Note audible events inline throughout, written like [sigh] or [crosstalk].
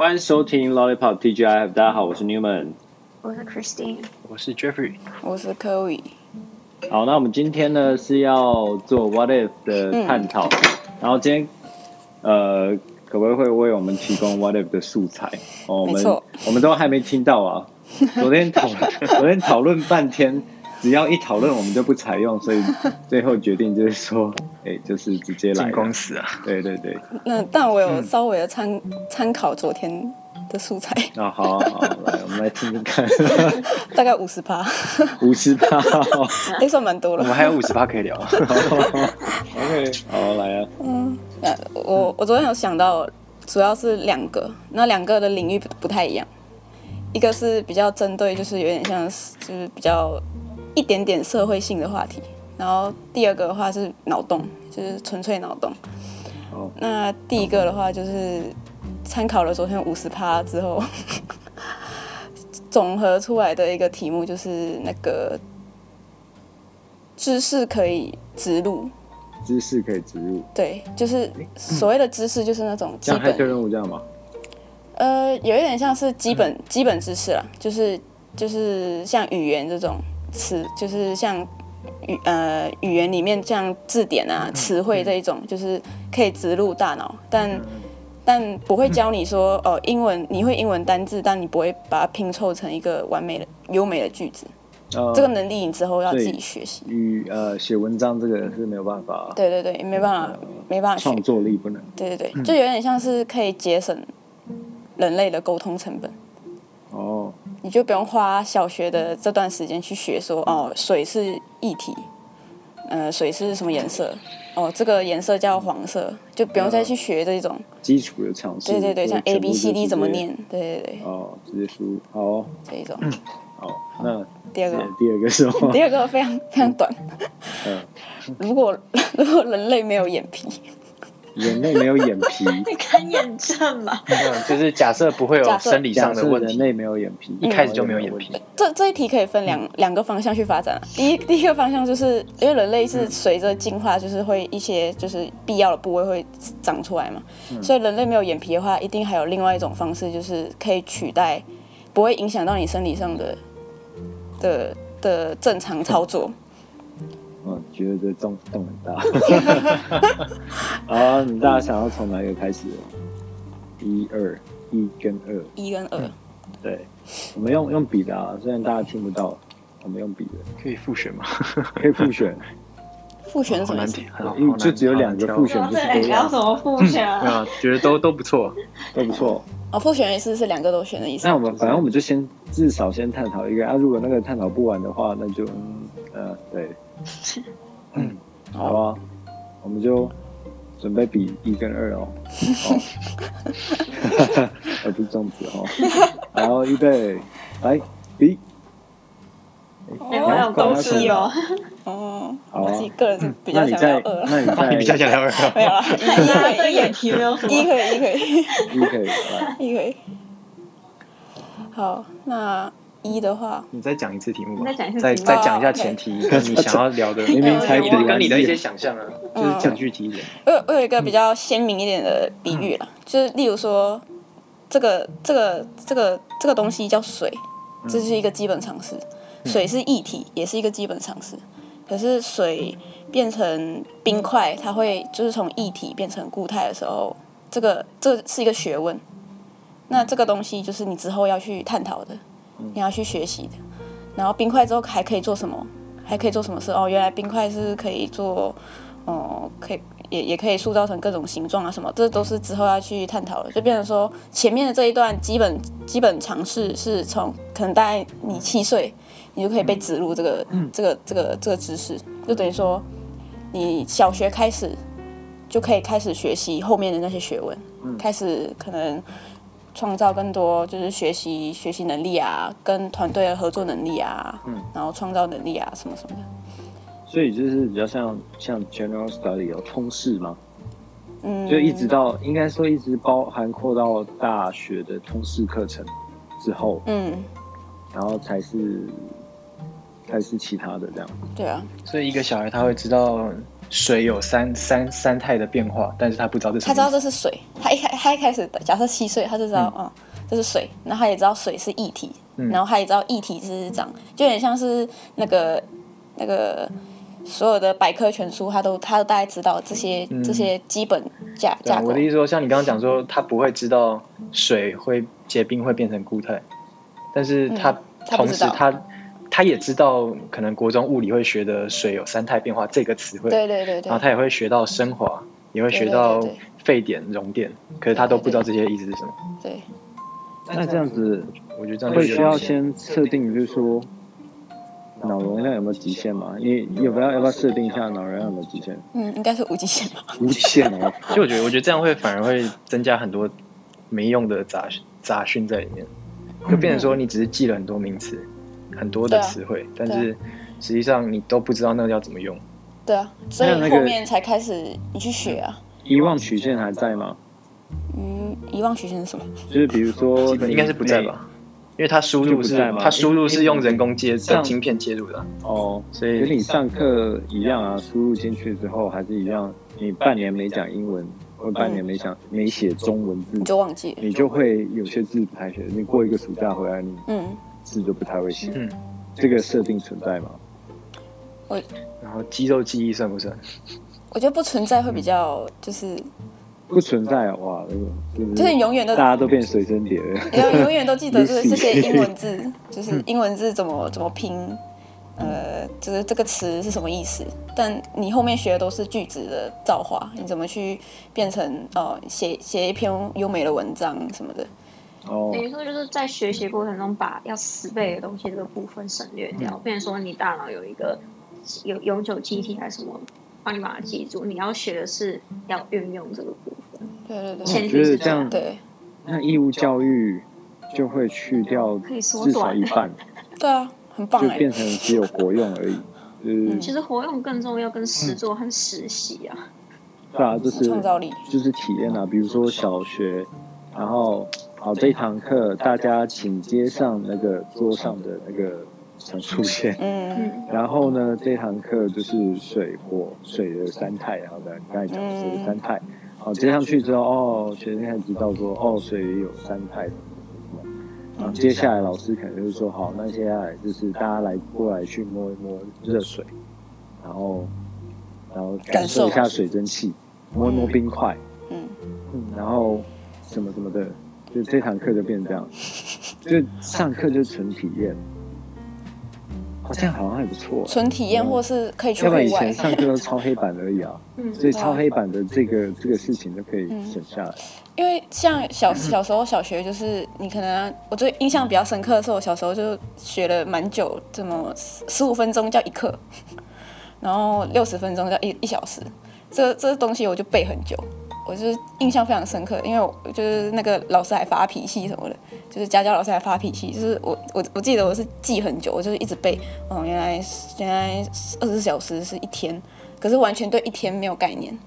欢迎收听 Lollipop TGI，大家好，我是 Newman，我是 Christine，我是 Jeffrey，我是 Chloe。好，那我们今天呢是要做 What If 的探讨，嗯、然后今天呃，可不可以会为我们提供 What If 的素材？哦，我们我们都还没听到啊，昨天讨 [laughs] 昨天讨论半天。只要一讨论，我们就不采用，所以 [laughs] 最后决定就是说，哎、欸，就是直接来公司啊。对对对。那但我有稍微的参参、嗯、考昨天的素材。啊、哦，好，好，来，我们来听听看。[laughs] 大概五十趴。五十趴，[laughs] 哎，算蛮多了。我们还有五十趴可以聊。OK，好，来啊。嗯，那我我昨天有想到，主要是两个，那两个的领域不太一样。一个是比较针对，就是有点像，就是比较。一点点社会性的话题，然后第二个的话是脑洞，就是纯粹脑洞。Oh. 那第一个的话就是参考了昨天五十趴之后，总和出来的一个题目就是那个知识可以植入。知识可以植入。对，就是所谓的知识，就是那种基本。任务这样吗？呃，有一点像是基本、嗯、基本知识啦，就是就是像语言这种。词就是像语呃语言里面像字典啊词汇这一种，就是可以植入大脑，但但不会教你说哦、呃、英文你会英文单字，但你不会把它拼凑成一个完美的优美的句子。呃、这个能力你之后要自己学习。与呃写文章这个是没有办法。对对对，没办法、呃、没办法。创作力不能。对对对，就有点像是可以节省人类的沟通成本。哦。你就不用花小学的这段时间去学说哦，水是液体，呃，水是什么颜色？哦，这个颜色叫黄色，就不用再去学这种基础的常识。对对对，像 A B C D 怎么念？对对对。哦，直接输好哦。这一种。好，那第二个，第二个是什么？[laughs] 第二个非常非常短。嗯。[laughs] 如果 [laughs] 如果人类没有眼皮。人类没有眼皮，[laughs] 你看验证嘛？就是假设不会有生理上的问题。人类没有眼皮，一开始就没有眼皮。这这一题可以分两两个方向去发展。第一第一个方向就是因为人类是随着进化，就是会一些就是必要的部位会长出来嘛，所以人类没有眼皮的话，一定还有另外一种方式，就是可以取代，不会影响到你生理上的的的正常操作。嗯，觉得这洞洞很大。[laughs] 好啊，你大家想要从哪一个开始？一二一跟二，一跟二。对，我们用用笔的啊，虽然大家听不到，我们用笔的。可以复选吗？[laughs] 可以复选。复选什么？因为就只有两个复选，不是多。要什么复选啊？啊，觉得都都不错，都不错。[laughs] 哦，复选的意思是两个都选的意思。那我们反正我们就先至少先探讨一个啊，如果那个探讨不完的话，那就嗯呃对。嗯，好啊，我们就准备比一跟二哦，哦，[laughs] 而不是这样子哦。然后预备，来比。哎，我有东西哦。哦，[laughs] 我自己个人比较想要二。那你在 [laughs] 比较想要二？没有啊，一眼皮没有什么。一可以，一可以，一可以，一可以。好，那。一的话，你再讲一次题目吧。再讲一次，再再讲一下前提，跟你 [laughs] 想要聊的，[laughs] 明明才跟你的一些想象啊，就是讲具体一点。我我有一个比较鲜明一点的比喻啦，就是例如说，这个这个这个这个东西叫水，这是一个基本常识。水是液体，也是一个基本常识。可是水变成冰块，它会就是从液体变成固态的时候，这个这是一个学问。那这个东西就是你之后要去探讨的。你要去学习的，然后冰块之后还可以做什么？还可以做什么事？哦，原来冰块是可以做，哦、嗯，可以也也可以塑造成各种形状啊什么，这都是之后要去探讨的。就变成说，前面的这一段基本基本尝试是从可能大概你七岁，你就可以被植入这个、嗯、这个这个这个知识，就等于说你小学开始就可以开始学习后面的那些学问，嗯、开始可能。创造更多就是学习学习能力啊，跟团队的合作能力啊，嗯，然后创造能力啊，什么什么的。所以就是比较像像 General Study 有通识吗？嗯，就一直到应该说一直包含扩到大学的通识课程之后，嗯，然后才是才是其他的这样。对啊，所以一个小孩他会知道水有三三三态的变化，但是他不知道这是。他知道这是水，他一开他一开始假设七岁，他就知道，嗯，嗯，这是水，然后他也知道水是液体，嗯，然后他也知道液体是这样，就有点像是那个那个所有的百科全书，他都他都大概知道这些、嗯、这些基本架架构。我的意思说，像你刚刚讲说，他不会知道水会结冰会变成固态，但是他、嗯、他同时他。他也知道，可能国中物理会学的水有三态变化这个词汇，对对对，然后他也会学到升华，也会学到沸点、熔点，可是他都不知道这些意思是什么。对，那这样子，我觉得这样会需要先设定，就是说脑容量有没有极限嘛？你有没有要不要设定一下脑容量有没有极限？嗯，应该是无极限吧。无极限哦，就我觉得，我觉得这样会反而会增加很多没用的杂杂讯在里面，就变成说你只是记了很多名词。很多的词汇，啊、但是实际上你都不知道那个要怎么用。对啊，所以后面才开始你去学啊。遗忘曲线还在吗？嗯，遗忘曲线是什么？[laughs] 就是比如说，应该是不在吧？因为它输入是它输入是用人工接的晶片接入的。哦，所以跟你上课一样啊，输入进去之后还是一样。你半年没讲英文，或半年没讲没写中文字，你就忘记了，你就会有些字不太学。你过一个暑假回来，你嗯。字就不太会写，嗯，这个设定存在吗？我，然后肌肉记忆算不算？我觉得不存在会比较就是不存在哇，那个就是永远都大家都变随身碟了，要永远都记得是 [laughs] 这些英文字，[laughs] 就是英文字怎么怎么拼，呃，就是这个词是什么意思？但你后面学的都是句子的造化，你怎么去变成哦写写一篇优美的文章什么的？等于说就是在学习过程中把要死背的东西这个部分省略掉，变成说你大脑有一个有永久记忆体还是什么，帮你把它记住。你要学的是要运用这个部分。对对对，前提是这样。对，那义务教育就会去掉至少一半。对啊，很棒。就变成只有活用而已。[laughs] 嗯，其实活用更重要，跟实作和实习啊。对啊，就是创造力，就是体验啊。比如说小学，然后。好，这一堂课大家请接上那个桌上的那个陈述线。嗯，然后呢，这堂课就是水火水的三态，然后呢，你刚才讲的水的三态。好，接上去之后，哦，学生才知道说，哦，水也有三态。然后接下来老师可能就是说，好，那接下来就是大家来过来去摸一摸热水，然后然后感受一下水蒸气，摸一摸冰块，嗯嗯，然后什么什么的。就这堂课就变成这样，就上课就纯体验，好像好像还不错。纯体验或是可以去。要不然以前上课都抄黑板而已啊，所以抄黑板的这个这个事情就可以省下来。因为像小小时候小学，就是你可能我最印象比较深刻的是，我小时候就学了蛮久，这么十五分钟叫一课，然后六十分钟叫一一小时，这这东西我就背很久。我就是印象非常深刻，因为我就是那个老师还发脾气什么的，就是家教老师还发脾气，就是我我我记得我是记很久，我就是一直背，哦，原来原来二十四小时是一天，可是完全对一天没有概念，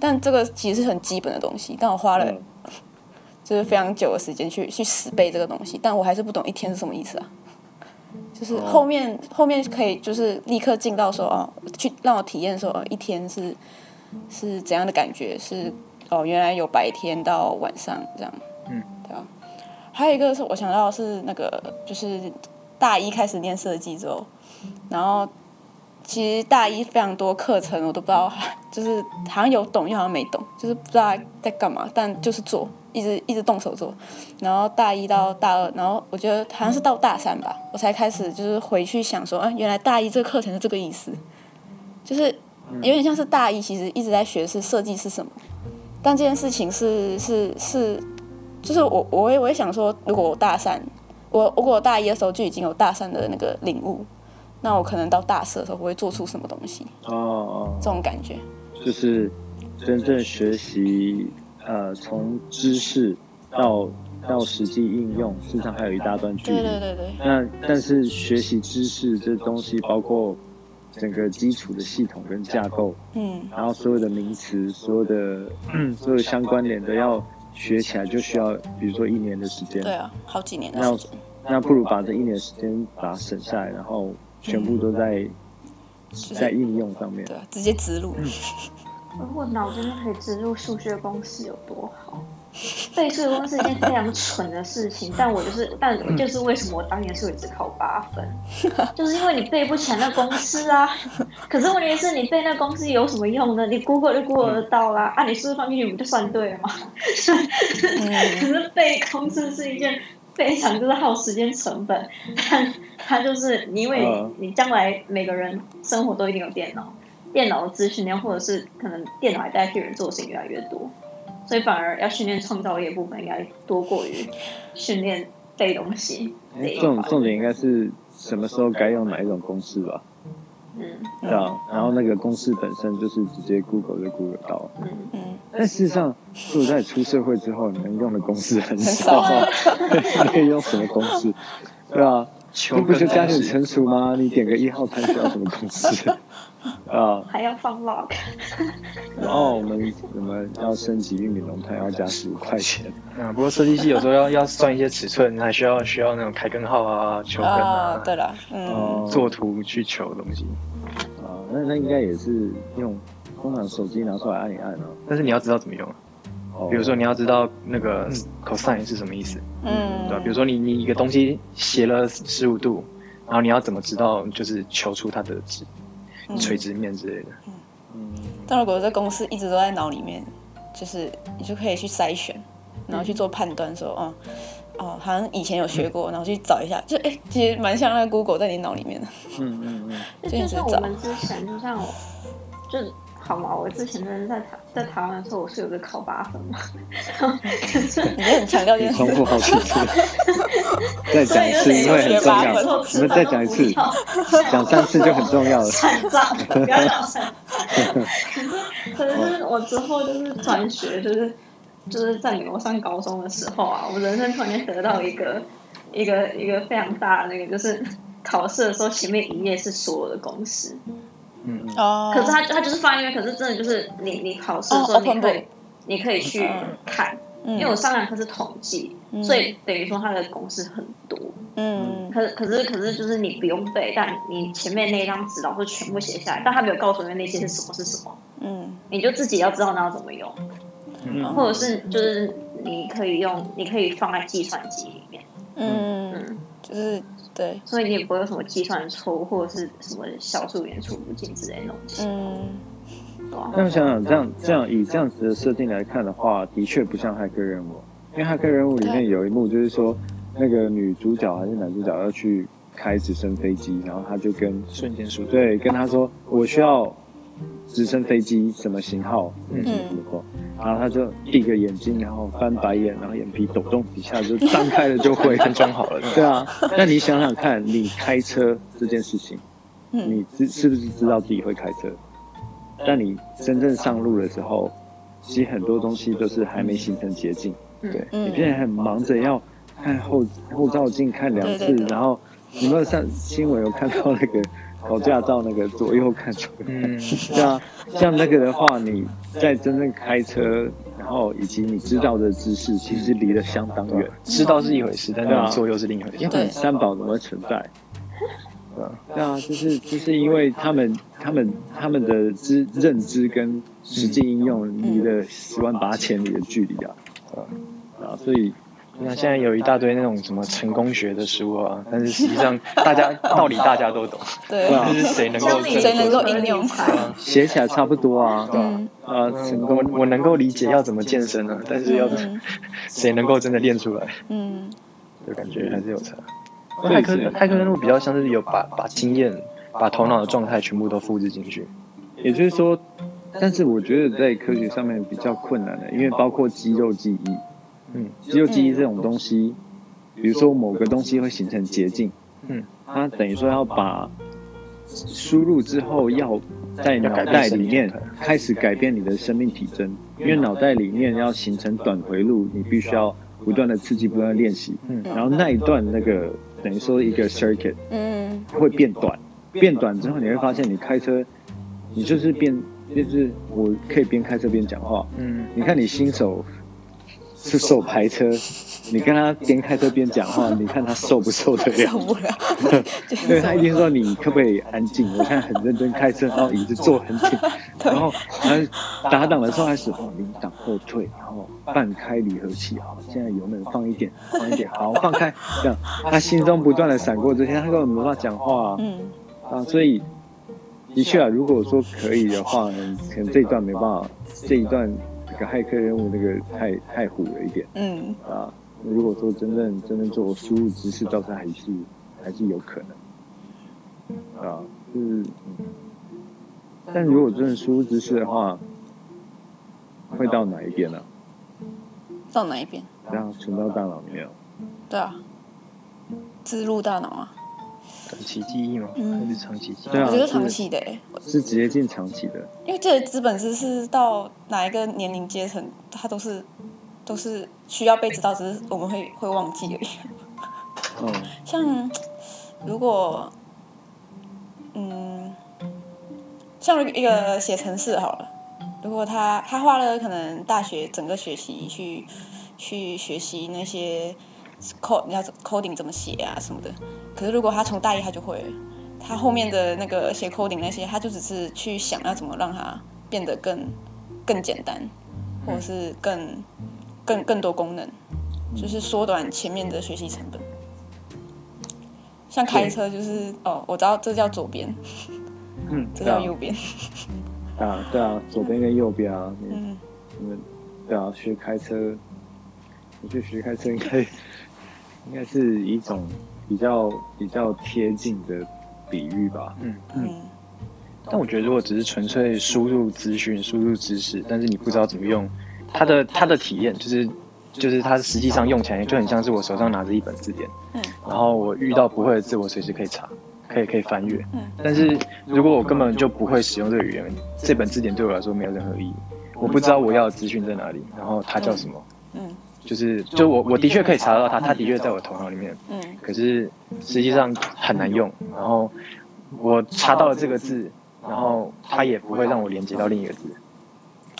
但这个其实是很基本的东西，但我花了就是非常久的时间去去死背这个东西，但我还是不懂一天是什么意思啊，就是后面后面可以就是立刻进到说哦，去让我体验说哦，一天是是怎样的感觉是。哦，原来有白天到晚上这样，嗯，对啊？还有一个是我想到的是那个，就是大一开始念设计之后，然后其实大一非常多课程我都不知道，就是好像有懂又好像没懂，就是不知道在干嘛，但就是做，一直一直动手做。然后大一到大二，然后我觉得好像是到大三吧，我才开始就是回去想说，啊，原来大一这个课程是这个意思，就是有点像是大一其实一直在学的是设计是什么。但这件事情是是是，就是我我也我也想说，如果我大三，我如果我大一的时候就已经有大三的那个领悟，那我可能到大四的时候我会做出什么东西？哦哦，这种感觉，就是真正学习呃，从知识到到实际应用，事实上还有一大段距离。对对对对。那但是学习知识这东西包括。整个基础的系统跟架构，嗯，然后所有的名词，所有的 [clears throat] 所有相关联的要学起来，就需要比如说一年的时间。对啊，好几年的时间。那那不如把这一年时间把它省下来，然后全部都在在应用上面，对，直接植入。如果脑筋可以植入数学公式有多好？背数学公式是一件非常蠢的事情，但我就是，但就是为什么我当年数学只考八分，[laughs] 就是因为你背不起来那公式啊。可是问题是你背那公式有什么用呢？你 Google 就 Google 得到啦，啊，你输入放进去不就算对了吗？[laughs] 可是背公式是一件非常就是耗时间成本，但它就是因为你将来每个人生活都一定有电脑，电脑的资讯量或者是可能电脑还代替人做的事情越来越多。所以反而要训练创造力的部分应该多过于训练背东西。重重点应该是什么时候该用哪一种公式吧？嗯，对啊。然后那个公式本身就是直接 Google 就 Google 到。嗯嗯。但事实上，如果在出社会之后，你能用的公式很少。[laughs] 你可以用什么公式？对啊。你不是加减乘除吗？你点个一号餐需要什么公式？啊，还要放 log，然后我们我们要升级玉米浓汤，要加十五块钱。啊，不过设计系有时候要要算一些尺寸，还需要需要那种开根号啊、求根啊。对了，嗯，作图去求东西。啊，那那应该也是用通常手机拿出来按一按啊。但是你要知道怎么用。哦。比如说你要知道那个 cosine 是什么意思。嗯。对吧？比如说你你一个东西斜了十五度，然后你要怎么知道就是求出它的值？垂直面之类的，嗯，但如果这公式一直都在脑里面，就是你就可以去筛选，然后去做判断，说，哦，哦，好像以前有学过，然后去找一下，就哎，其实蛮像那个 Google 在你脑里面的，嗯嗯嗯，就是我们之前，就像我，就。好嘛，我之前真的在台在台湾的时候，我是有个考八分嘛。[laughs] 可是你很强调点，重复好几次，[laughs] 再讲一次因为很重要。你们再讲一次，讲三次就很重要了。残障，不要讲残障。可是，可是我之后就是转学，就是就是在美国上高中的时候啊，我人生突然间得到一个一个一个非常大的那个，就是考试的时候前面一页是所有的公式。嗯哦，可是他他就是放音乐，可是真的就是你你考试的时候你可以你可以去看，因为我上两课是统计，所以等于说它的公式很多。嗯，可是可是可是就是你不用背，但你前面那一张纸老师全部写下来，但他没有告诉你那些是什么是什么。嗯，你就自己要知道那要怎么用，嗯，或者是就是你可以用，你可以放在计算机里面。嗯。嗯，就是。对，所以你也不会有什么计算错误或者是什么小数点出不进之类的东西。嗯，那我想想，这样这样以这样子的设定来看的话，的确不像骇客任务，因为骇客任务里面有一幕就是说，那个女主角还是男主角要去开直升飞机，然后他就跟瞬间输对跟他说，我需要。直升飞机什么型号？嗯，然后他就闭个眼睛，然后翻白眼，然后眼皮抖动几下就张开了，就会装好了。对啊，[laughs] 那你想想看，你开车这件事情，你知是不是知道自己会开车？但你真正上路的时候，其实很多东西都是还没形成捷径。对，你现在很忙着要看后后照镜看两次，然后有没有上新闻有看到那个？考驾照那个左右看出来，嗯，[laughs] 对啊，像那个的话，你在真正开车，然后以及你知道的知识，其实离得相当远。知道是一回事，但是做又是另一回事。对，三宝怎么会存在？[laughs] 对啊，对啊，就是就是因为他们他们他们的知认知跟实际应用离了十万八千里的距离啊，啊，所以。那现在有一大堆那种什么成功学的书啊，但是实际上 [laughs] 大家道理大家都懂，对，就是谁能够谁能够应用，[laughs] 写起来差不多啊。嗯啊，成功我能够理解要怎么健身呢，但是要 [laughs] 谁能够真的练出来？嗯，就感觉还是有差。骇客骇客任务比较像是有把把经验、把头脑的状态全部都复制进去。也就是说，但是我觉得在科学上面比较困难的，因为包括肌肉记忆。嗯，肌肉记忆这种东西，比如说某个东西会形成捷径，嗯，它等于说要把输入之后要在脑袋里面开始改变你的生命体征，因为脑袋里面要形成短回路，你必须要不断的刺激，不断的练习，嗯，然后那一段那个等于说一个 circuit，嗯，会变短，变短之后你会发现你开车，你就是变就是我可以边开车边讲话，嗯，你看你新手。是手排车，[laughs] 你跟他边开车边讲话，[laughs] 你看他受不受得了？受不了。[laughs] 对，他一定说你可不可以安静？我现在很认真开车，然后椅子坐很紧，然后他打档的时候还是哦，零档后退，然后半开离合器，好，现在油门放一点，放一点，好，放开，这样，他心中不断的闪过这些，他根本没办法讲话，嗯，啊，所以的确啊，如果说可以的话，可能这一段没办法，这一段。个骇客任务那个太太虎了一点，嗯啊，如果说真正真正做输入知识，倒是还是还是有可能，啊，就是，但如果真的输入知识的话，会到哪一边呢？到哪一边？然后存到大脑里面。对啊，植入大脑啊。短期记忆吗？嗯，还是长期记忆？对啊，我觉得长期的，欸，是直接进长期的。因为这个资本是是到哪一个年龄阶层，它都是都是需要被知道，只是我们会会忘记而已。嗯，像如果嗯，像一个写程式好了，如果他他花了可能大学整个学习去去学习那些。Code 你要 coding 怎么写啊什么的，可是如果他从大一他就会，他后面的那个写 coding 那些，他就只是去想要怎么让它变得更更简单，或者是更更更多功能，就是缩短前面的学习成本。像开车就是哦，我知道这叫左边，嗯，这叫右边。[laughs] 啊，对啊，左边跟右边啊，嗯，你们对啊，学开车，你去学开车应该。应该是一种比较比较贴近的比喻吧。嗯嗯。但我觉得，如果只是纯粹输入资讯、输入知识，但是你不知道怎么用，它的它的体验就是就是它实际上用起来就很像是我手上拿着一本字典。嗯。然后我遇到不会的字，我随时可以查，可以可以翻阅。嗯。但是如果我根本就不会使用这个语言，这本字典对我来说没有任何意义。我不知道我要的资讯在哪里，然后它叫什么。嗯。就是，就我我的确可以查到它，它的确在我头脑里面。嗯。可是实际上很难用。然后我查到了这个字，然后它也不会让我连接到另一个字。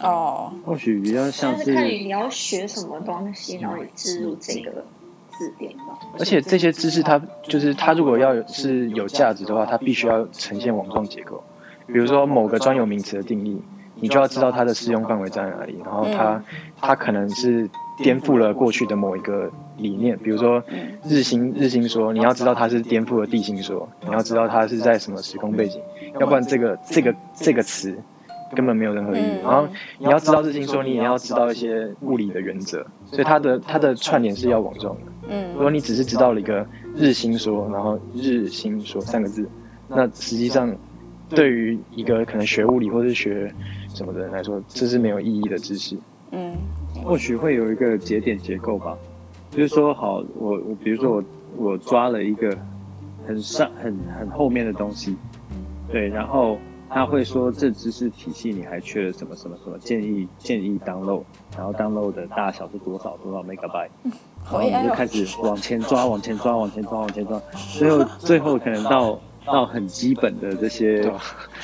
哦。或许比较像是。看你要学什么东西，然后你植入这个字典。而且这些知识，它就是它如果要是有价值的话，它必须要呈现网状结构。比如说某个专有名词的定义，你就要知道它的适用范围在哪里，然后它它可能是。颠覆了过去的某一个理念，比如说日心日心说，你要知道它是颠覆了地心说，你要知道它是在什么时空背景，要不然这个这个这个词根本没有任何意义。然后你要知道日心说，你也要知道一些物理的原则，所以它的它的串联是要网状的。嗯，如果你只是知道了一个日心说，然后日心说三个字，那实际上对于一个可能学物理或是学什么的人来说，这是没有意义的知识。嗯。或许会有一个节点结构吧，就是说，好，我我比如说我我抓了一个很上很很后面的东西，对，然后他会说这知识体系你还缺了什么什么什么，建议建议 download，然后 download 的大小是多少多少 megabyte，然后你就开始往前抓往前抓往前抓往前抓，最后最后可能到。到很基本的这些，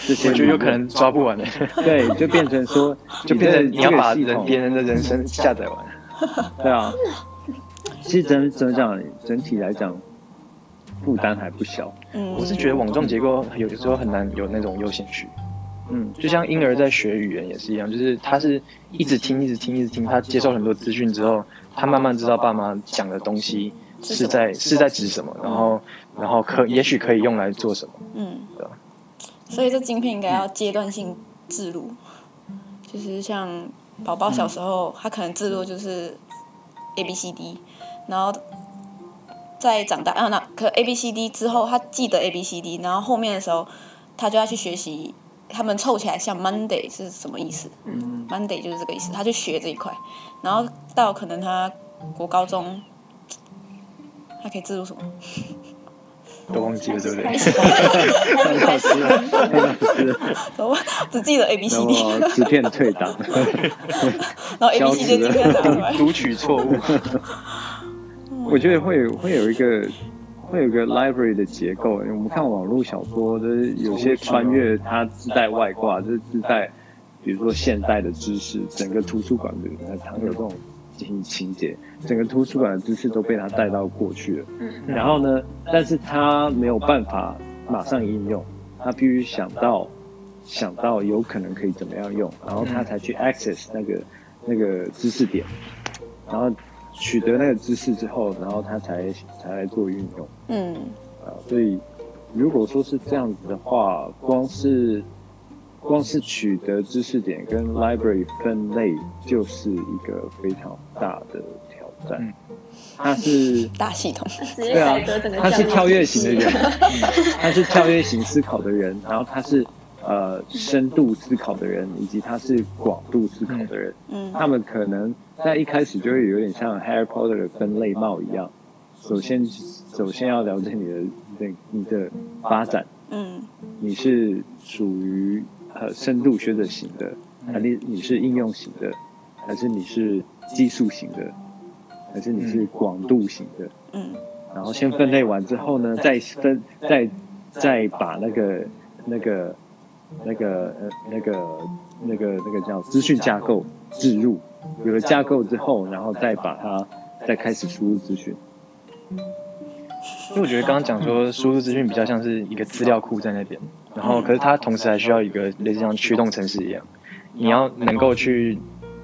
这些就有可能抓不完的。[laughs] 对，就变成说，[laughs] 就变成你要把人别人的人生下载完。[laughs] 对啊，其实整怎么讲，整体来讲，负担还不小。嗯，我是觉得网状结构有的时候很难有那种优先序。嗯，就像婴儿在学语言也是一样，就是他是一直听，一直听，一直听，他接受很多资讯之后，他慢慢知道爸妈讲的东西。是在是在指什么？然后然后可也许可以用来做什么？嗯，对。所以这晶片应该要阶段性置入，就是像宝宝小时候，他可能置入就是 A B C D，然后再长大啊，那可 A B C D 之后他记得 A B C D，然后后面的时候他就要去学习，他们凑起来像 Monday 是什么意思？嗯，Monday 就是这个意思，他就学这一块，然后到可能他国高中。他可以制入什么？都忘记了，对不对？[laughs] 我只记得 A B C D。纸片退档。然后 A B C D。读取错误。[laughs] 我觉得会有会有一个会有一个 library 的结构。我们看网络小说，就是有些穿越，它自带外挂，就是自带，比如说现代的知识，整个图书馆里面藏有这种。进行情节，整个图书馆的知识都被他带到过去了。嗯，然后呢，但是他没有办法马上应用，他必须想到想到有可能可以怎么样用，然后他才去 access 那个那个知识点，然后取得那个知识之后，然后他才才来做运用。嗯，啊，所以如果说是这样子的话，光是。光是取得知识点跟 library 分类就是一个非常大的挑战。它是 [laughs] 大系统，对啊，他是跳跃型的人，[laughs] 他是跳跃型思考的人，然后他是呃深度思考的人，以及他是广度思考的人。嗯，他们可能在一开始就会有点像 Harry Potter 的分类帽一样，首先首先要了解你的那你的发展，嗯，你是属于。呃，深度学者型的，还是你是应用型的，还是你是技术型的，还是你是广度型的？嗯，然后先分类完之后呢，再分，再再把那个那个那个呃那个那个那个叫资讯架构置入，有了架构之后，然后再把它再开始输入资讯。因为我觉得刚刚讲说输入资讯比较像是一个资料库在那边。然后，可是它同时还需要一个类似像驱动程式一样，你要能够去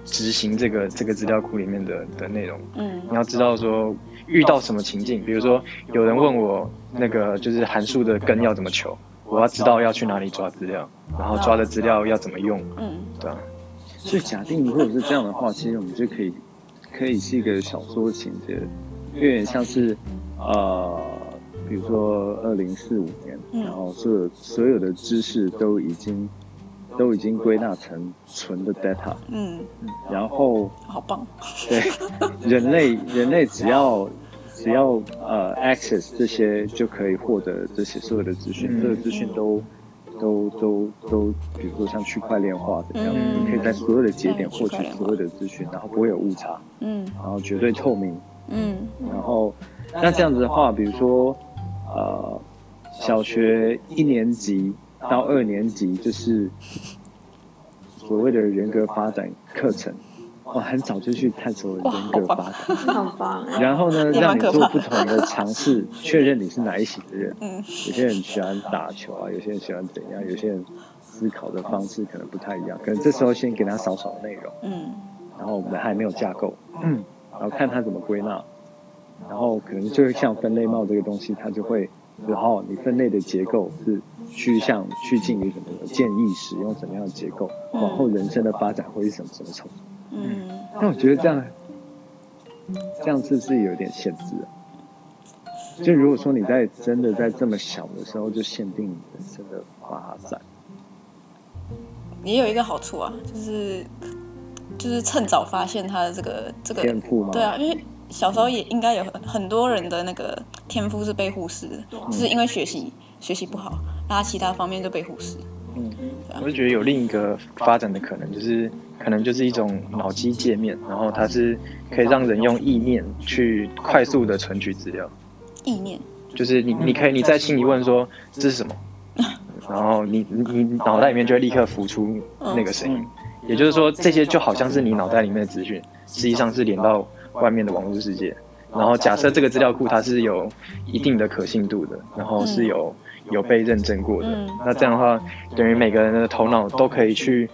执行这个这个资料库里面的的内容。嗯，你要知道说遇到什么情境，比如说有人问我那个就是函数的根要怎么求，我要知道要去哪里抓资料，然后抓的资料要怎么用。嗯，对啊。所以假定如果是这样的话，其实我们就可以可以是一个小说情节，有点像是呃。比如说，二零四五年，然后所有所有的知识都已经都已经归纳成纯的 data，嗯，然后好棒，对，人类人类只要只要呃 access 这些就可以获得这些所有的资讯，所有资讯都都都都，比如说像区块链化这样，你可以在所有的节点获取所有的资讯，然后不会有误差，嗯，然后绝对透明，嗯，然后那这样子的话，比如说。呃，小学一年级到二年级就是所谓的人格发展课程，我很早就去探索人格发展。[laughs] 然后呢，让你做不同的尝试，确认你是哪一型的人。嗯，有些人喜欢打球啊，有些人喜欢怎样，有些人思考的方式可能不太一样。可能这时候先给他少少的内容，嗯，然后我们还没有架构，嗯，然后看他怎么归纳。然后可能就是像分类帽这个东西，他就会，然后你分类的结构是趋向趋近于什么的建议使用什么样的结构，往后人生的发展会是什么什么程度？嗯，那我觉得这样，这样是不是有点限制啊？就如果说你在真的在这么小的时候就限定你人生的发展，也有一个好处啊，就是就是趁早发现他的这个这个天赋吗？对啊，因为。小时候也应该有很很多人的那个天赋是被忽视的，就是因为学习学习不好，然后其他方面就被忽视。嗯，我就觉得有另一个发展的可能，就是可能就是一种脑机界面，然后它是可以让人用意念去快速的存取资料。意念。就是你你可以你在心里问说这是什么，[laughs] 然后你你脑袋里面就会立刻浮出那个声音，也就是说这些就好像是你脑袋里面的资讯，实际上是连到。外面的网络世界，然后假设这个资料库它是有一定的可信度的，然后是有有被认证过的，那这样的话，等于每个人的头脑都可以去，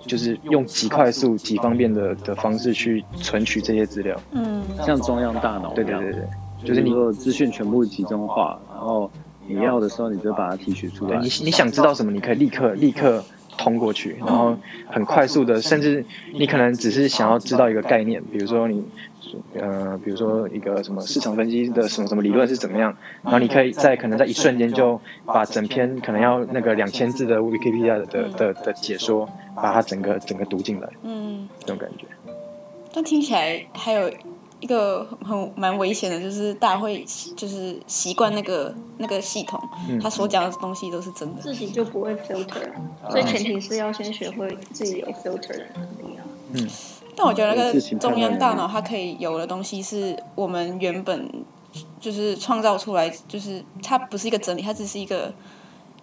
就是用极快速、极方便的的方式去存取这些资料。嗯，像中央大脑。对对对对，就是你的资讯全部集中化，然后你要的时候你就把它提取出来。你你想知道什么，你可以立刻立刻。通过去，然后很快速的，甚至你可能只是想要知道一个概念，比如说你，呃，比如说一个什么市场分析的什么什么理论是怎么样，然后你可以在可能在一瞬间就把整篇可能要那个两千字的 Wikipedia 的的的，的解说，把它整个整个读进来，嗯，这种感觉。但听起来还有。一个很蛮危险的，就是大家会就是习惯那个那个系统，嗯、他所讲的东西都是真的，自己就不会 filter，所以前提是要先学会自己有 filter 的能力啊。嗯，但我觉得那个中央大脑它可以有的东西，是我们原本就是创造出来，就是它不是一个整理，它只是一个，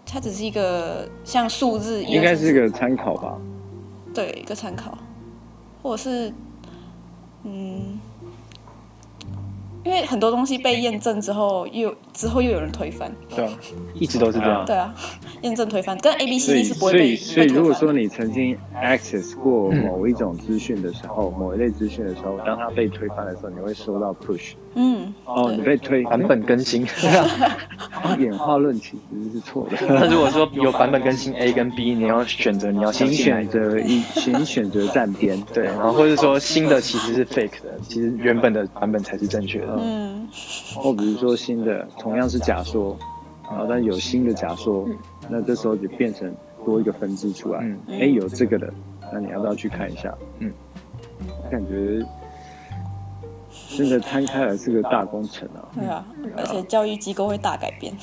它只是一个像数字一样，应该是一个参考吧？对，一个参考，或者是。嗯。因为很多东西被验证之后，又之后又有人推翻，对啊，一直都是这样。对啊，验证推翻，跟 A B C D 是不会被所以，所以如果说你曾经 access 过某一种资讯的时候，嗯、某一类资讯的时候，当它被推翻的时候，你会收到 push。嗯。哦，你被推版本更新。演化论其实是错的。那如果说有版本更新 A 跟 B，你要选择，你要先选择一，[laughs] 请选择站边。对，然后或者说新的其实是 fake 的，其实原本的版本才是正确的。嗯，或比如说新的同样是假说，然后但有新的假说，那这时候就变成多一个分支出来。哎、嗯哎，有这个的，那你要不要去看一下？嗯，感觉真的摊开来是个大工程啊。对啊，而且教育机构会大改变。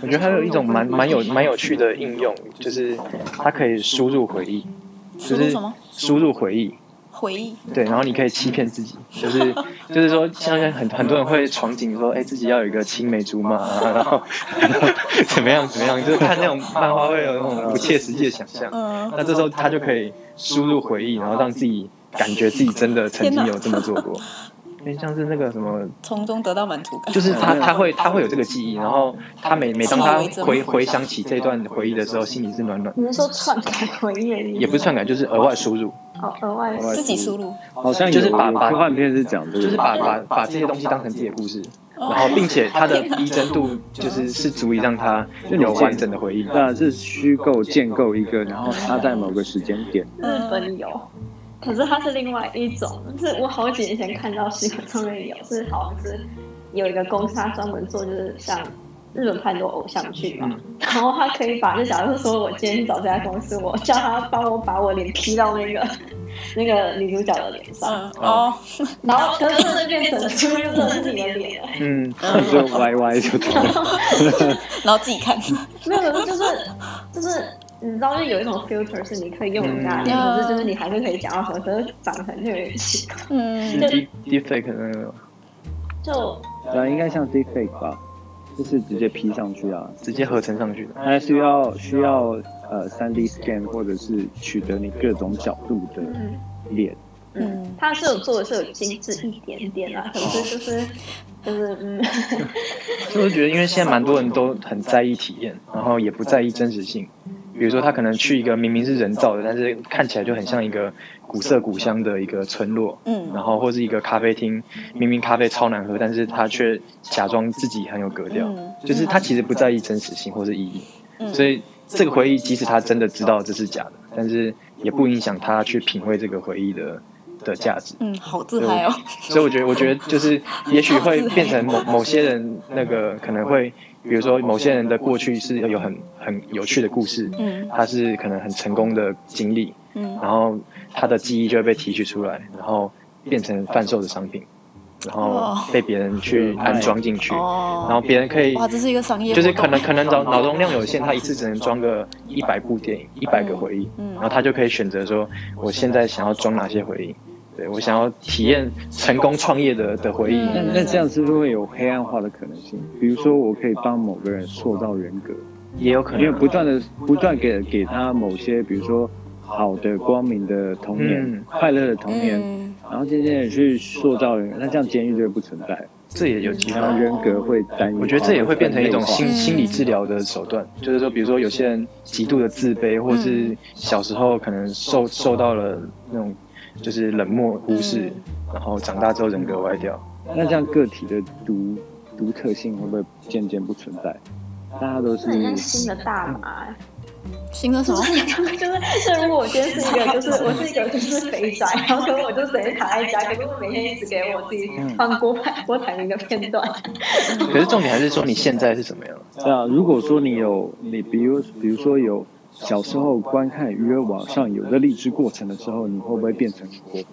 我觉得它有一种蛮蛮有蛮有趣的应用，[laughs] 就是它可以输入回忆。就是什么？输入回忆。回忆对，然后你可以欺骗自己，就是 [laughs] 就是说，像很很多人会憧憬说，哎，自己要有一个青梅竹马，[laughs] 然后怎么样怎么样，就是看那种漫画会有那种不切实际的想象。嗯，那这时候他就可以输入回忆，然后让自己感觉自己真的曾经有这么做过。因为像是那个什么，[laughs] 从中得到满足感，就是他他会他会有这个记忆，然后他每每当他回回想起这段回忆的时候，心里是暖暖。你是说篡改回忆？也不是篡改，就是额外输入。哦，额外自己输入。好像就是把把科幻片是讲的，就是把把把这些东西当成自己的故事，然后并且它的逼真度 [laughs] 就是是足以让他有完整的回忆。那是虚构建构一个，然后他在某个时间点。日本有。可是它是另外一种，[laughs] 是我好几年前看到新闻上面有，是好像是有一个公司，它专门做就是像日本拍很多偶像剧嘛，然后他可以把，就假如说我今天去找这家公司，我叫他帮我把我脸 P 到那个 [laughs] 那个女主角的脸上，哦，然后可是这变成就就真的是你的脸，嗯，就歪歪就对，[laughs] 然后自己看，没有，就是就是。你知道，就有一种 filter 是你可以用人家的，可是就是你还是可以讲到什么，可是长成就有点奇怪。嗯，就 deepfake 那个，就对，应该像 deepfake 吧，就是直接 P 上去啊，直接合成上去的。还需要需要呃 3D scan 或者是取得你各种角度的脸。嗯，它是有做的是有精致一点点啊，可是就是就是嗯，[laughs] 就是觉得因为现在蛮多人都很在意体验，然后也不在意真实性。比如说，他可能去一个明明是人造的，但是看起来就很像一个古色古香的一个村落，嗯，然后或是一个咖啡厅，明明咖啡超难喝，但是他却假装自己很有格调，嗯，就是他其实不在意真实性或是意义，嗯，所以这个回忆即使他真的知道这是假的，但是也不影响他去品味这个回忆的的价值。嗯，好自嗨哦。所以我觉得，我觉得就是也许会变成某 [laughs] 某些人那个可能会。比如说，某些人的过去是有很很有趣的故事，嗯，他是可能很成功的经历，嗯，然后他的记忆就会被提取出来，然后变成贩售的商品，然后被别人去安装进去，哦，然后别人可以，哇，这是一个商业，就是可能可能脑脑容量有限，他一次只能装个一百部电影，一百个回忆，嗯，然后他就可以选择说，我现在想要装哪些回忆。对，我想要体验成功创业的的回忆。那那这样是不是会有黑暗化的可能性？比如说，我可以帮某个人塑造人格，也有可能，因为不断的不断给给他某些，比如说好的、光明的童年、嗯、快乐的童年，嗯、然后渐渐的去塑造人格。那这样监狱就不存在，这也有其他。人格会单一，我觉得这也会变成一种心心理治疗的手段。就是说，比如说有些人极度的自卑，或是小时候可能受受到了那种。就是冷漠忽视，然后长大之后人格歪掉。那这样个体的独独特性会不会渐渐不存在？大家都是新的大麻，新的什么？就是就是，如果我今天是一个，就是我是一个就是肥宅，[laughs] 然后可能我就整天躺在家，可是我每天一直给我自己放郭台郭台铭的片段。可是重点还是说你现在是怎么样？对啊，如果说你有你，比如比如说有。小时候观看鱼儿网上有的励志过程的时候，你会不会变成国父？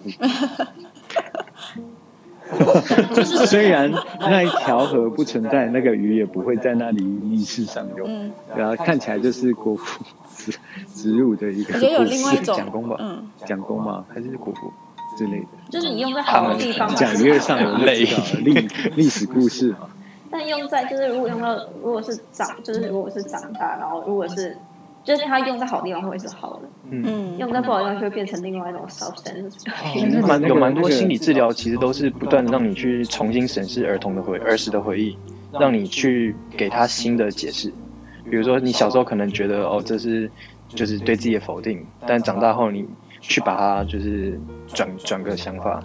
就 [laughs] 是虽然那一条河不存在，那个鱼也不会在那里逆势上游。然后看起来就是国父植植入的一个故事。有另外一种蒋公吧？嗯，蒋公吗？还是国父之类的？就是你用在好的地方。讲鱼儿上游历历历史故事嘛。但用在就是如果用到如果是长就是如果是长大，然后如果是。就是它用在好地方会是好的，嗯，用在不好地方就会变成另外一种 substance。蛮有蛮多心理治疗，其实都是不断让你去重新审视儿童的回儿时的回忆，让你去给他新的解释。比如说，你小时候可能觉得哦，这是就是对自己的否定，但长大后你去把它就是转转个想法。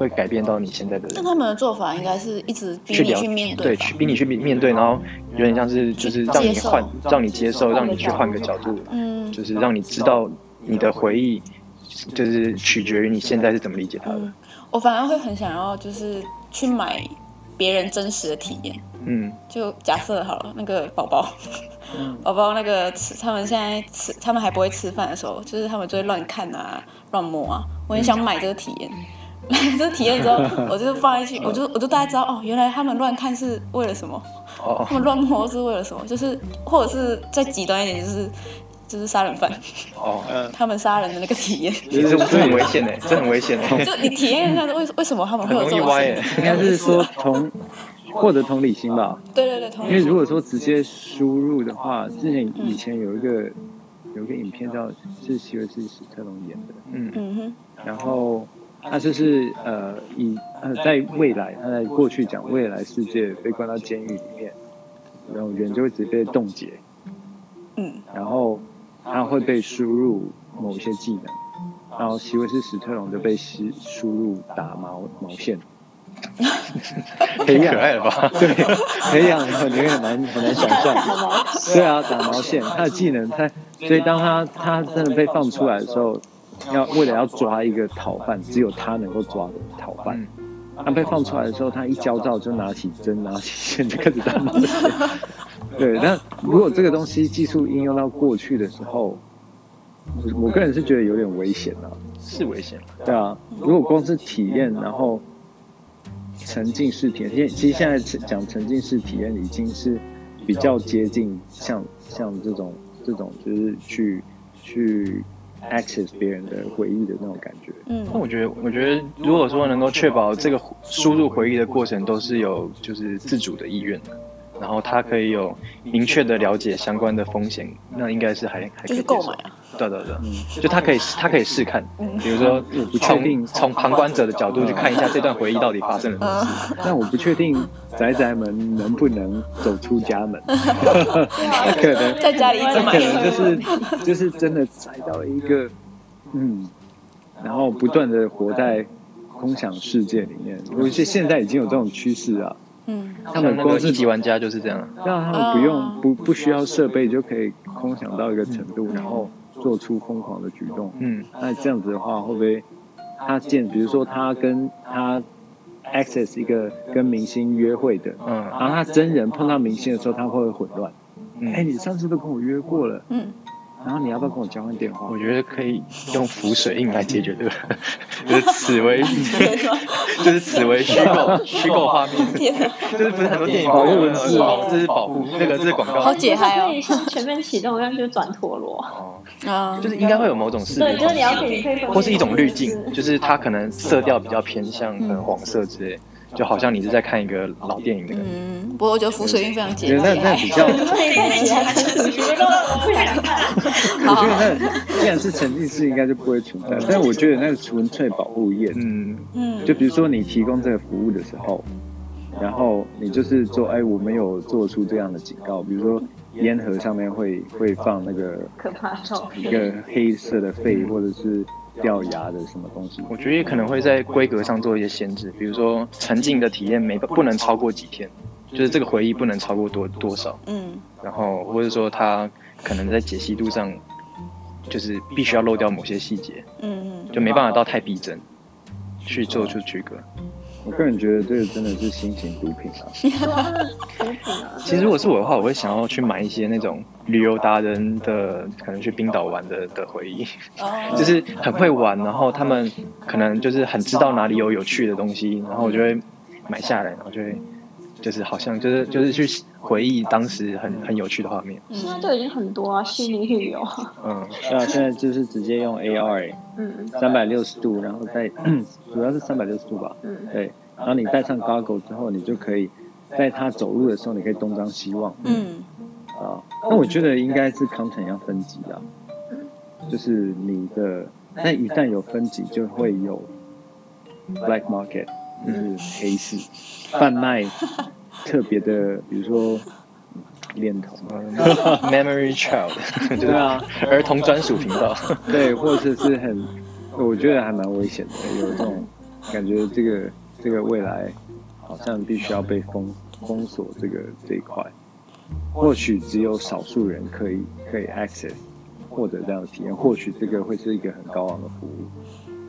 会改变到你现在的人。那他们的做法应该是一直逼你去面对，对，去逼你去面对，然后有点像是就是让你换，让你接受，让你去换个角度，嗯，就是让你知道你的回忆，就是取决于你现在是怎么理解他的。嗯，我反而会很想要就是去买别人真实的体验，嗯，就假设好了，那个宝宝，[laughs] 宝宝那个吃，他们现在吃，他们还不会吃饭的时候，就是他们就会乱看啊，乱摸啊，我很想买这个体验。[laughs] 这体验之后，[laughs] 我就放进去，我就我就大概知道哦，原来他们乱看是为了什么，哦、他们乱摸是为了什么，就是或者是再极端一点，就是就是杀人犯哦，他们杀人的那个体验，其实这很危险的，[laughs] 这很危险的，就你体验一下，为为什么他们会有这种？应该是说同获得同理心吧？对对对，同理心。因为如果说直接输入的话，之前以前有一个有一个影片叫是希尔斯史特龙演的，嗯嗯哼，然后。他就是呃，以呃，在未来，他在过去讲未来世界被关到监狱里面，然后人就会直接被冻结，嗯，然后他会被输入某些技能，然后席维斯·史特龙就被输输入打毛毛线，[laughs] 培养可爱了吧？对，培养很有点难很难想象，对啊，打毛线，他的技能他，所以当他他真的被放出来的时候。要为了要抓一个逃犯，只有他能够抓的逃犯。他被放出来的时候，他一焦躁就拿起针，拿起线就开始打。[laughs] 对，那如果这个东西技术应用到过去的时候，我我个人是觉得有点危险啊，是危险。对啊，如果光是体验，然后沉浸式体验，其实现在讲沉浸式体验已经是比较接近像像这种这种就是去去。Access 别人的回忆的那种感觉。嗯，那我觉得，我觉得如果说能够确保这个输入回忆的过程都是有就是自主的意愿，然后他可以有明确的了解相关的风险，那应该是还还可以接受。对对对，嗯，就他可以他可以试看，比如说不确定从旁观者的角度去看一下这段回忆到底发生了什么事。但我不确定宅宅们能不能走出家门，可能在家里一直买，可能就是就是真的宅到一个嗯，然后不断的活在空想世界里面。我觉得现在已经有这种趋势啊。嗯，他们光是一级玩家就是这样，让他们不用不不需要设备就可以空想到一个程度，然后。做出疯狂的举动，嗯，那这样子的话，会不会他见，比如说他跟他 access 一个跟明星约会的，嗯，然后他真人碰到明星的时候，他会不会混乱？哎、欸，你上次都跟我约过了，嗯。然后你要不要跟我交换电话？我觉得可以用浮水印来解决这个，[laughs] 就是此为，[laughs] 就是此为虚构 [laughs] 虚构画面，就是不是很多电影保护文字哦，这是保护那个这是广告，好解嗨哦。全面启动，但是转陀螺哦，就是应该会有某种视觉，对，就是你要可以可以，或是一种滤镜，就是它可能色调比较偏向可能黄色之类。就好像你是在看一个老电影的感觉。嗯，不过我觉得浮水印非常简单。那那比较。[laughs] [laughs] 我觉得那既然是沉浸式，应该就不会存在。但我觉得那个纯粹保护业，嗯嗯，就比如说你提供这个服务的时候，然后你就是做，哎，我们有做出这样的警告，比如说烟盒上面会会放那个可怕照片，一个黑色的肺，或者是。掉牙的什么东西？我觉得也可能会在规格上做一些限制，比如说沉浸的体验没不能超过几天，就是这个回忆不能超过多多少。嗯，然后或者说它可能在解析度上，就是必须要漏掉某些细节。嗯嗯，就没办法到太逼真，去做出区隔。我个人觉得这个真的是新型毒品啊！[laughs] 其实如果是我的话，我会想要去买一些那种旅游达人的，可能去冰岛玩的的回忆，就是很会玩，然后他们可能就是很知道哪里有有趣的东西，然后我就会买下来，然后就会。就是好像就是就是去回忆当时很很有趣的画面。现在就已经很多啊，虚拟旅游。嗯，对啊，现在就是直接用 AR，嗯，三百六十度，然后再主要是三百六十度吧，嗯，对，然后你戴上 Goggle 之后，你就可以在他走路的时候，你可以东张西望，嗯，啊，那我觉得应该是 content 要分级的，就是你的，那一旦有分级，就会有 black market，就是黑市。贩卖特别的，比如说恋童，[laughs] memory child，对啊，儿童专属频道，对，或者是很，我觉得还蛮危险的，有这种感觉，这个这个未来好像必须要被封封锁这个这一块。或许只有少数人可以可以 access 获得这样的体验，或许这个会是一个很高昂的服务。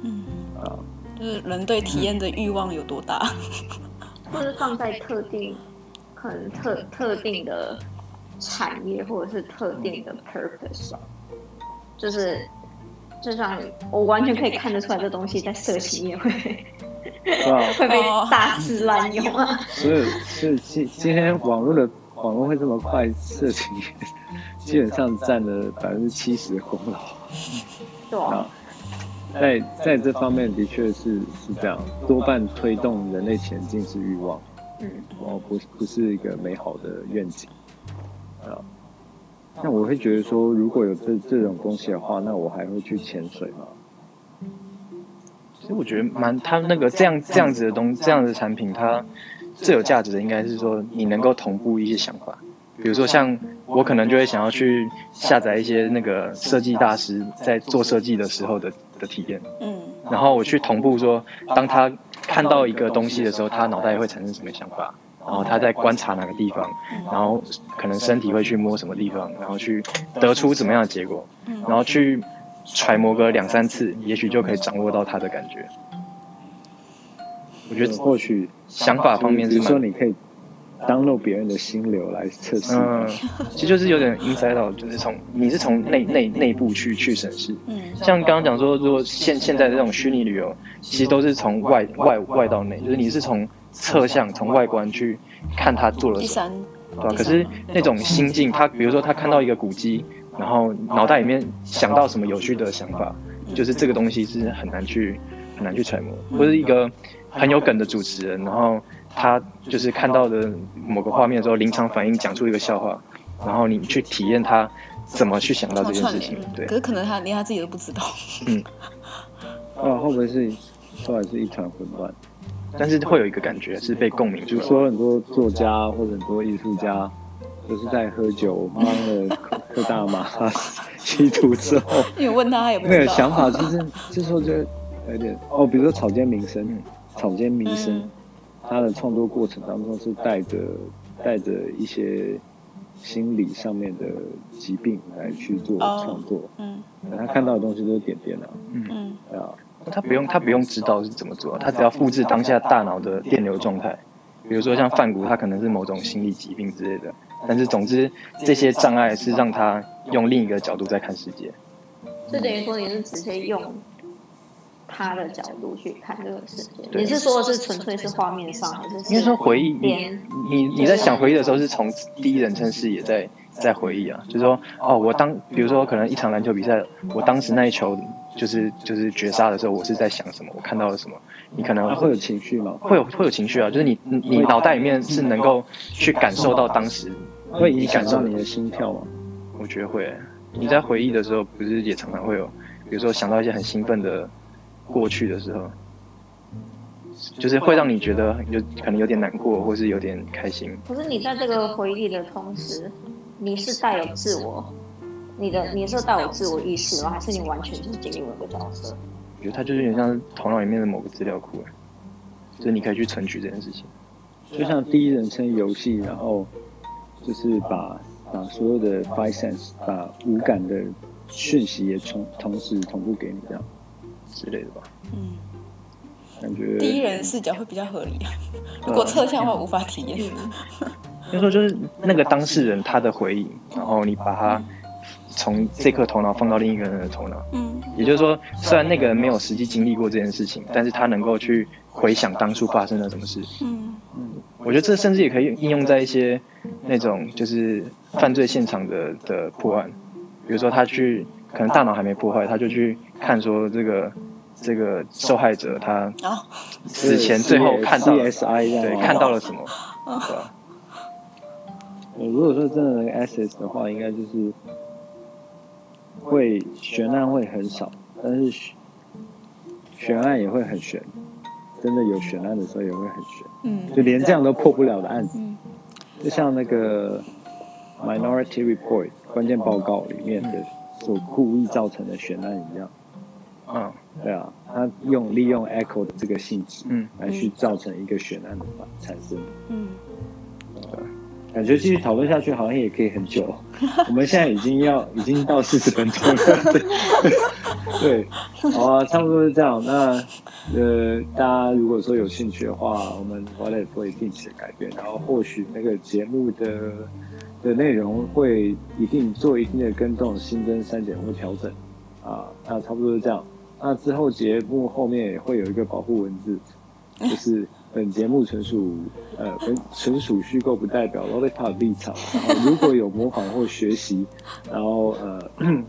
嗯。啊，就是人对体验的欲望有多大，[laughs] 或是放在特定可能特特定的产业或者是特定的 purpose 上，就是就像我完全可以看得出来，这东西在色情业会会被大肆滥用啊。所以是今今天网络的。网络会这么快，色情基本上占了百分之七十的功劳。啊，在在这方面的确是是这样，多半推动人类前进是欲望，嗯，哦，不不是一个美好的愿景。啊，那我会觉得说，如果有这这种东西的话，那我还会去潜水吗？其实我觉得蛮，他那个这样这样子的东这样的产品，它。最有价值的应该是说，你能够同步一些想法，比如说像我可能就会想要去下载一些那个设计大师在做设计的时候的的体验，嗯，然后我去同步说，当他看到一个东西的时候，他脑袋会产生什么想法，然后他在观察哪个地方，然后可能身体会去摸什么地方，然后去得出怎么样的结果，然后去揣摩个两三次，也许就可以掌握到他的感觉。我觉得或许想法方面，比如说你可以 download 别人的心流来测试。嗯，其实就是有点 inside out，就是从你是从内内内部去去审视。嗯，像刚刚讲说，如果现现在的这种虚拟旅游，其实都是从外外外到内，就是你是从侧向从外观去看他做了什么，对吧？可是那种心境，他比如说他看到一个古迹，然后脑袋里面想到什么有趣的想法，就是这个东西是很难去很难去揣摩，或是一个。很有梗的主持人，然后他就是看到的某个画面的时候，临场反应讲出一个笑话，然后你去体验他怎么去想到这件事情。对，可是可能他连他自己都不知道。嗯。[laughs] 哦，会不会是后来是一团混乱？但是会有一个感觉是被共鸣，就是说很多作家或者很多艺术家都是在喝酒，忙了 [laughs] 喝大麻、吸毒之后，你问他，他也不知道。那个想法就是，就是说就有点哦，比如说草间弥生。草间弥生，他的创作过程当中是带着带着一些心理上面的疾病来去做创作。嗯，他看到的东西都是点点啊。嗯，啊，他不用他不用知道是怎么做，他只要复制当下大脑的电流状态。比如说像梵谷，他可能是某种心理疾病之类的，但是总之这些障碍是让他用另一个角度在看世界。就等于说你是直接用。他的角度去看这个世界，你是说的是纯粹是画面上，还是应该说回忆？你你你在想回忆的时候，是从第一人称视野在在回忆啊，就是说，哦，我当比如说可能一场篮球比赛，我当时那一球就是就是绝杀的时候，我是在想什么？我看到了什么？你可能会，会有情绪吗？会有会有情绪啊，就是你你脑袋里面是能够去感受到当时，会影响到你的心跳吗？我觉得会。你在回忆的时候，不是也常常会有，比如说想到一些很兴奋的。过去的时候，就是会让你觉得有可能有点难过，或是有点开心。可是你在这个回忆的同时，你是带有自我，你的你是带有自我意识吗？还是你完全就是经历某个角色？我觉得它就是有点像头脑里面的某个资料库，就是你可以去存取这件事情。就像第一人称游戏，然后就是把把所有的 five sense，把无感的讯息也同同时同步给你这样。之类的吧，嗯，感觉第一人视角会比较合理啊。如果侧向的话，无法体验。就说就是那个当事人他的回忆，然后你把他从这颗头脑放到另一个人的头脑，嗯，也就是说，虽然那个人没有实际经历过这件事情，但是他能够去回想当初发生了什么事。嗯嗯，我觉得这甚至也可以应用在一些那种就是犯罪现场的的破案，比如说他去。可能大脑还没破坏，他就去看说这个这个受害者他死前最后看到对看到了什么，对吧？我，如果说真的能 access 的话，应该就是会悬案会很少，但是悬案也会很悬。真的有悬案的时候也会很悬，嗯，就连这样都破不了的案子，嗯、就像那个 Minority Report 关键报告里面的所故意造成的悬案一样，嗯，对啊，他用利用 Echo 的这个性质，嗯，来去造成一个悬案的产生，嗯。感觉继续讨论下去好像也可以很久，[laughs] 我们现在已经要已经到四十分钟了，[laughs] 对，好啊，差不多是这样。那呃，大家如果说有兴趣的话，我们 What If 会定期的改变，然后或许那个节目的的内容会一定做一定的更动、新增、删减或调整啊。那差不多是这样。那之后节目后面也会有一个保护文字，就是。本节目纯属呃，本纯属虚构，不代表 Lollipop 立场。然后如果有模仿或学习，然后呃，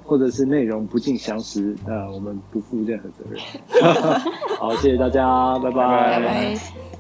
或者是内容不尽详实，那我们不负任何责任。[laughs] 好，谢谢大家，拜拜。拜拜。